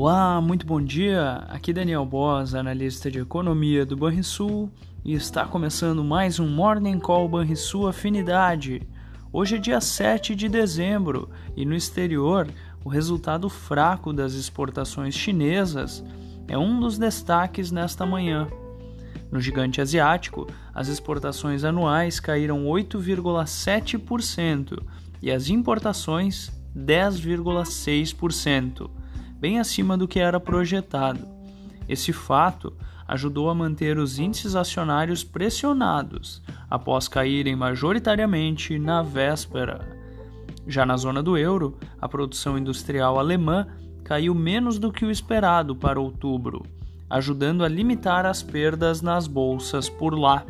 Olá, muito bom dia. Aqui Daniel Boss, analista de economia do Banrisul, e está começando mais um Morning Call Banrisul Afinidade. Hoje é dia 7 de dezembro e no exterior, o resultado fraco das exportações chinesas é um dos destaques nesta manhã. No gigante asiático, as exportações anuais caíram 8,7% e as importações 10,6%, bem acima do que era projetado. Esse fato ajudou a manter os índices acionários pressionados após caírem majoritariamente na véspera. Já na zona do euro, a produção industrial alemã caiu menos do que o esperado para outubro, ajudando a limitar as perdas nas bolsas por lá.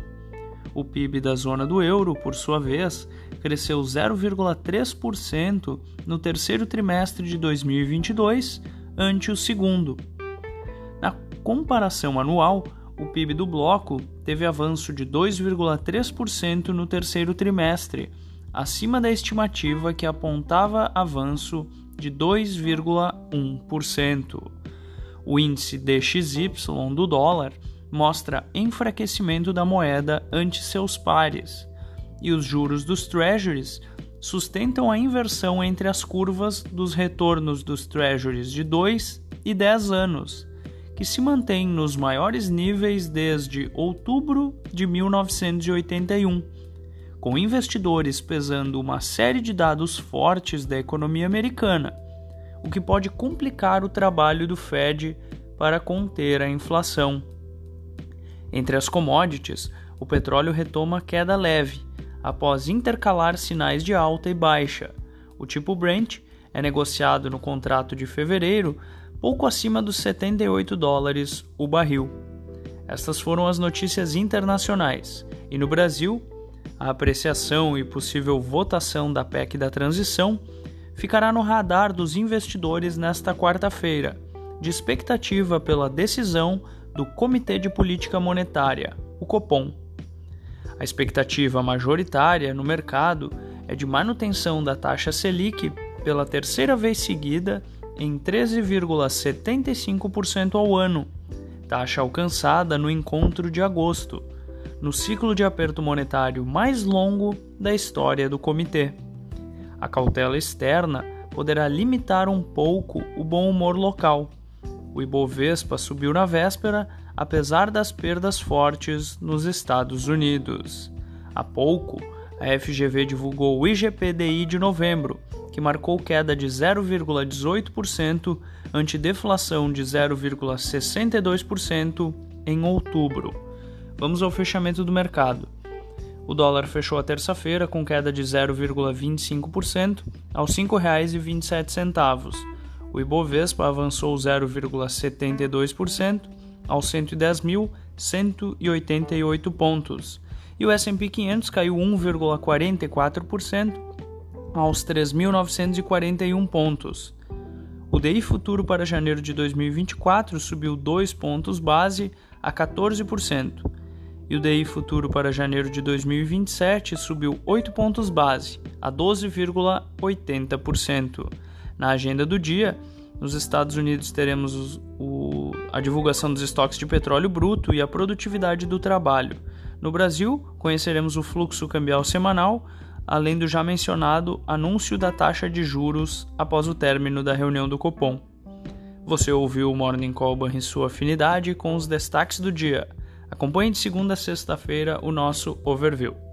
O PIB da zona do euro, por sua vez, cresceu 0,3% no terceiro trimestre de 2022 ante o segundo. Na comparação anual, o PIB do bloco teve avanço de 2,3% no terceiro trimestre, acima da estimativa que apontava avanço de 2,1%. O índice DXY do dólar mostra enfraquecimento da moeda ante seus pares, e os juros dos treasuries sustentam a inversão entre as curvas dos retornos dos treasuries de 2 e 10 anos, que se mantém nos maiores níveis desde outubro de 1981, com investidores pesando uma série de dados fortes da economia americana, o que pode complicar o trabalho do Fed para conter a inflação. Entre as commodities, o petróleo retoma queda leve, após intercalar sinais de alta e baixa. O tipo Brent é negociado no contrato de fevereiro pouco acima dos 78 dólares o barril. Estas foram as notícias internacionais. E no Brasil, a apreciação e possível votação da PEC da transição ficará no radar dos investidores nesta quarta-feira, de expectativa pela decisão do Comitê de Política Monetária, o Copom. A expectativa majoritária no mercado é de manutenção da taxa Selic pela terceira vez seguida em 13,75% ao ano, taxa alcançada no encontro de agosto, no ciclo de aperto monetário mais longo da história do comitê. A cautela externa poderá limitar um pouco o bom humor local. O Ibovespa subiu na véspera, apesar das perdas fortes nos Estados Unidos. Há pouco, a FGV divulgou o IGPDI de novembro, que marcou queda de 0,18% ante deflação de 0,62% em outubro. Vamos ao fechamento do mercado. O dólar fechou a terça-feira com queda de 0,25% aos R$ 5,27. O Ibovespa avançou 0,72% aos 110.188 pontos. E o S&P 500 caiu 1,44% aos 3.941 pontos. O DI futuro para janeiro de 2024 subiu 2 pontos base a 14%, e o DI futuro para janeiro de 2027 subiu 8 pontos base a 12,80%. Na agenda do dia, nos Estados Unidos teremos os, o, a divulgação dos estoques de petróleo bruto e a produtividade do trabalho. No Brasil, conheceremos o fluxo cambial semanal, além do já mencionado anúncio da taxa de juros após o término da reunião do Copom. Você ouviu o Morning Call em sua afinidade com os destaques do dia. Acompanhe de segunda a sexta-feira o nosso overview.